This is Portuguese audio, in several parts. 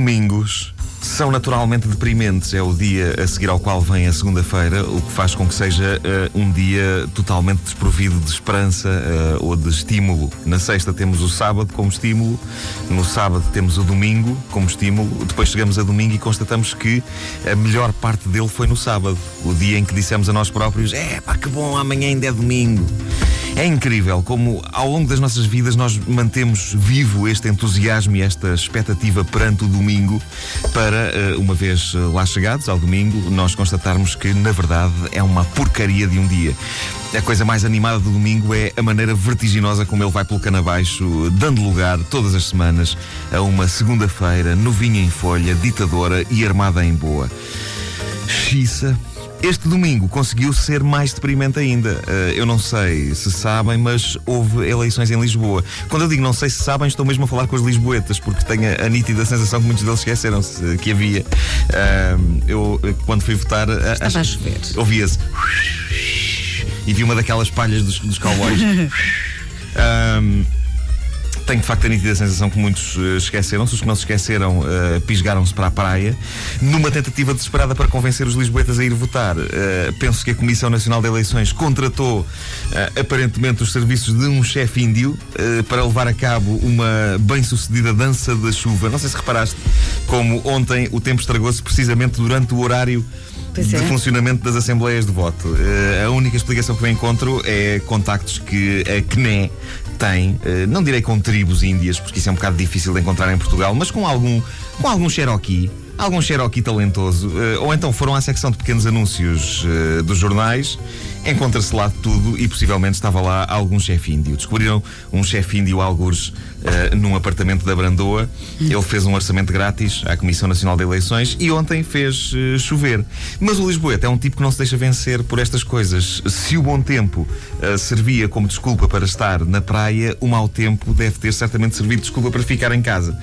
Os domingos são naturalmente deprimentes. É o dia a seguir ao qual vem a segunda-feira, o que faz com que seja uh, um dia totalmente desprovido de esperança uh, ou de estímulo. Na sexta temos o sábado como estímulo, no sábado temos o domingo como estímulo, depois chegamos a domingo e constatamos que a melhor parte dele foi no sábado, o dia em que dissemos a nós próprios: é pá, que bom, amanhã ainda é domingo. É incrível como, ao longo das nossas vidas, nós mantemos vivo este entusiasmo e esta expectativa perante o domingo, para, eh, uma vez eh, lá chegados ao domingo, nós constatarmos que, na verdade, é uma porcaria de um dia. A coisa mais animada do domingo é a maneira vertiginosa como ele vai pelo cano abaixo, dando lugar, todas as semanas, a uma segunda-feira novinha em folha, ditadora e armada em boa. Xissa. Este domingo conseguiu ser mais deprimente ainda. Uh, eu não sei se sabem, mas houve eleições em Lisboa. Quando eu digo não sei se sabem, estou mesmo a falar com os lisboetas, porque tenho a, a nítida sensação que muitos deles esqueceram-se que havia. Uh, eu, quando fui votar. Estava acho, a chover. Ouvia-se. E vi uma daquelas palhas dos, dos cowboys. um, tenho de facto a nítida sensação que muitos uh, esqueceram-se. Os que não se esqueceram uh, pisgaram-se para a praia, numa tentativa desesperada para convencer os lisboetas a ir votar. Uh, penso que a Comissão Nacional de Eleições contratou aparentemente os serviços de um chefe índio para levar a cabo uma bem-sucedida dança da chuva. Não sei se reparaste como ontem o tempo estragou-se precisamente durante o horário de é. funcionamento das assembleias de voto. Uh, a única explicação que eu encontro é contactos que a CNE tem, uh, não direi com tribos índias, porque isso é um bocado difícil de encontrar em Portugal, mas com algum, com algum Cherokee algum Cherokee talentoso, uh, ou então foram à secção de pequenos anúncios uh, dos jornais, encontra-se lá tudo e possivelmente estava lá algum chefe índio. Descobriram um chefe índio, alguns, uh, num apartamento da Brandoa. Ele fez um orçamento grátis à Comissão Nacional de Eleições e ontem fez chover. Mas o Lisboeta é um tipo que não se deixa vencer por estas coisas. Se o bom tempo servia como desculpa para estar na praia, o mau tempo deve ter certamente servido de desculpa para ficar em casa.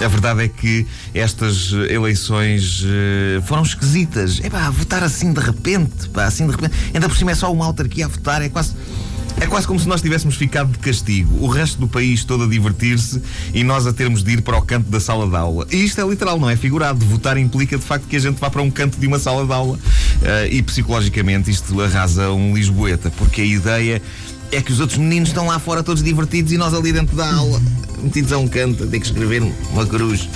A verdade é que estas eleições uh, foram esquisitas. É pá, votar assim de repente, pá, assim de repente. Ainda por cima é só uma autarquia a votar, é quase. É quase como se nós tivéssemos ficado de castigo, o resto do país todo a divertir-se e nós a termos de ir para o canto da sala de aula. E isto é literal, não é figurado. Votar implica de facto que a gente vá para um canto de uma sala de aula. Uh, e psicologicamente isto arrasa um Lisboeta, porque a ideia é que os outros meninos estão lá fora todos divertidos e nós ali dentro da aula, metidos a um canto, a ter que escrever uma cruz.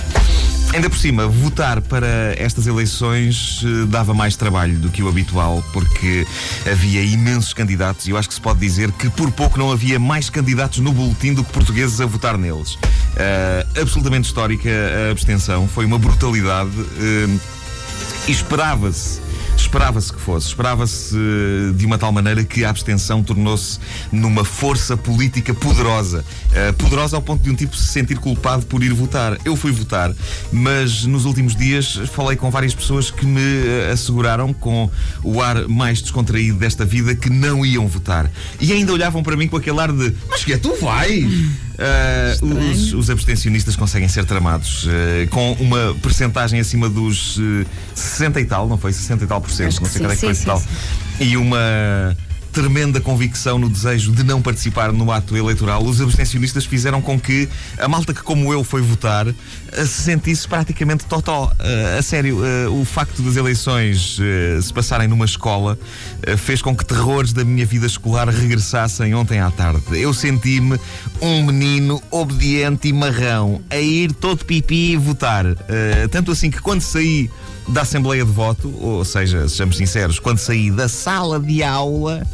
Ainda por cima, votar para estas eleições eh, dava mais trabalho do que o habitual, porque havia imensos candidatos e eu acho que se pode dizer que por pouco não havia mais candidatos no boletim do que portugueses a votar neles. Uh, absolutamente histórica a abstenção, foi uma brutalidade uh, esperava-se Esperava-se que fosse, esperava-se de uma tal maneira que a abstenção tornou-se numa força política poderosa. Uh, poderosa ao ponto de um tipo se sentir culpado por ir votar. Eu fui votar, mas nos últimos dias falei com várias pessoas que me uh, asseguraram, com o ar mais descontraído desta vida, que não iam votar. E ainda olhavam para mim com aquele ar de: Mas que é, tu vais? Uh, os, os, abstencionistas conseguem ser tramados uh, com uma percentagem acima dos uh, 60 e tal, não foi? 60 e tal por cento, não sei qual é que foi sim, tal. Sim. E uma tremenda convicção no desejo de não participar no ato eleitoral, os abstencionistas fizeram com que a malta que, como eu, foi votar, eh, se sentisse praticamente totó. Uh, a sério, uh, o facto das eleições uh, se passarem numa escola fez com que terrores da minha vida escolar regressassem ontem à tarde. Eu senti-me um menino obediente e marrão a ir todo pipi e votar. tanto assim que quando saí da Assembleia de Voto, ou seja, sejamos sinceros, quando saí da sala de aula,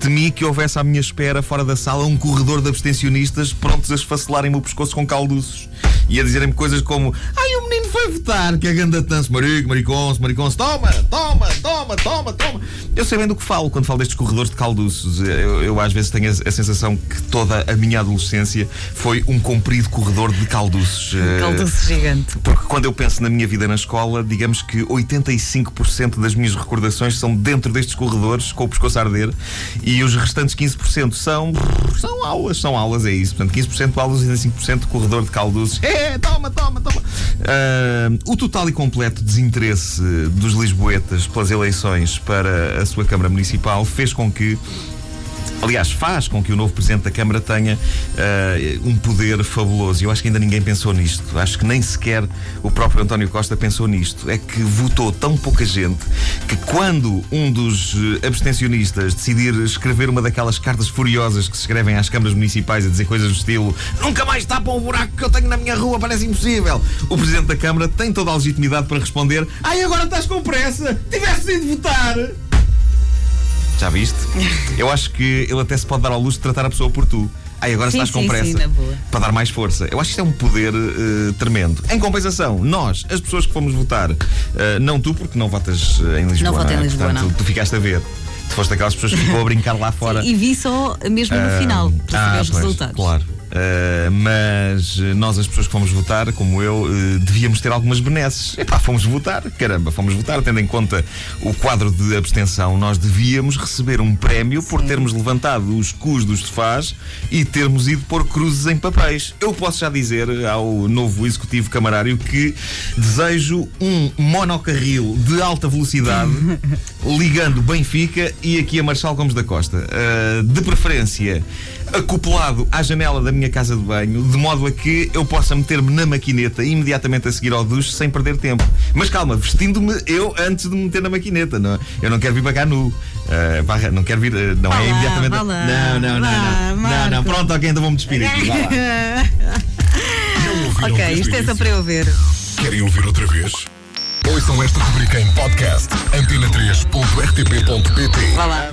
temi que houvesse à minha espera, fora da sala, um corredor de abstencionistas prontos a esfacelarem-me o pescoço com calduços e a dizerem-me coisas como: Ai, o foi votar, que é ganda tanso, marico, mariconso, mariconso, toma, toma, toma, toma, toma. Eu sei bem do que falo quando falo destes corredores de calduços. Eu, eu às vezes tenho a, a, sensação que toda a minha adolescência foi um comprido corredor de calduços. Um calduço gigante. Porque quando eu penso na minha vida na escola, digamos que 85% das minhas recordações são dentro destes corredores, com o pescoço a arder, e os restantes 15% são, são aulas, são aulas, é isso. Portanto, 15% aulas e 85% corredor de calduços. É, toma, toma, toma. Uh, o total e completo desinteresse dos lisboetas pelas eleições para a sua Câmara Municipal fez com que Aliás, faz com que o novo Presidente da Câmara tenha uh, um poder fabuloso. Eu acho que ainda ninguém pensou nisto. Acho que nem sequer o próprio António Costa pensou nisto. É que votou tão pouca gente que quando um dos eh, abstencionistas decidir escrever uma daquelas cartas furiosas que se escrevem às câmaras municipais a dizer coisas do estilo nunca mais tapam o buraco que eu tenho na minha rua, parece impossível. O Presidente da Câmara tem toda a legitimidade para responder ai, agora estás com pressa, tiveste ido votar. Já viste? Eu acho que ele até se pode dar ao luxo de tratar a pessoa por tu. Ai, agora Sim, estás com sim, pressa. sim. Para dar mais força. Eu acho que isto é um poder eh, tremendo. Em compensação, nós, as pessoas que fomos votar, eh, não tu, porque não votas eh, em Lisboa. Não voto é? em Lisboa, Portanto, não. Tu ficaste a ver. Tu foste aquelas pessoas que ficou a brincar lá fora. E vi só mesmo no Ah, final, para saber ah, os pois, resultados. Claro. Ah, mas eh, nós, as pessoas que fomos votar, como eu, eh, devíamos ter algumas benesses. Epá, fomos votar, caramba, fomos votar, tendo em conta o quadro de abstenção, nós devíamos receber um prémio por termos levantado os cus dos sofás e termos ido pôr cruzes em papéis. Eu posso já dizer ao novo executivo camarário que desejo um monocarril de alta velocidade ligando Benfica e aqui a Marçal Gomes da Costa. Ah, de preferência acoplado à janela da minha casa de banho, de modo a que eu possa meter-me na maquineta imediatamente a seguir ao duche sem perder tempo. Mas calma, vestindo-me eu antes de me meter na maquineta. Não, é? eu não quero vir para cá nu. Ah, barra, não quero vir, ah, não Vá é imediatamente. vá lá, não, não, não, vá, não, não, não, Marco. Pronto, ok, então vou-me despedir aqui. Vá lá. Não Ok, isto é só para eu ver. Querem ouvir outra vez? Ouçam esta rubrica em podcast. antena3.rtp.pt Vá lá.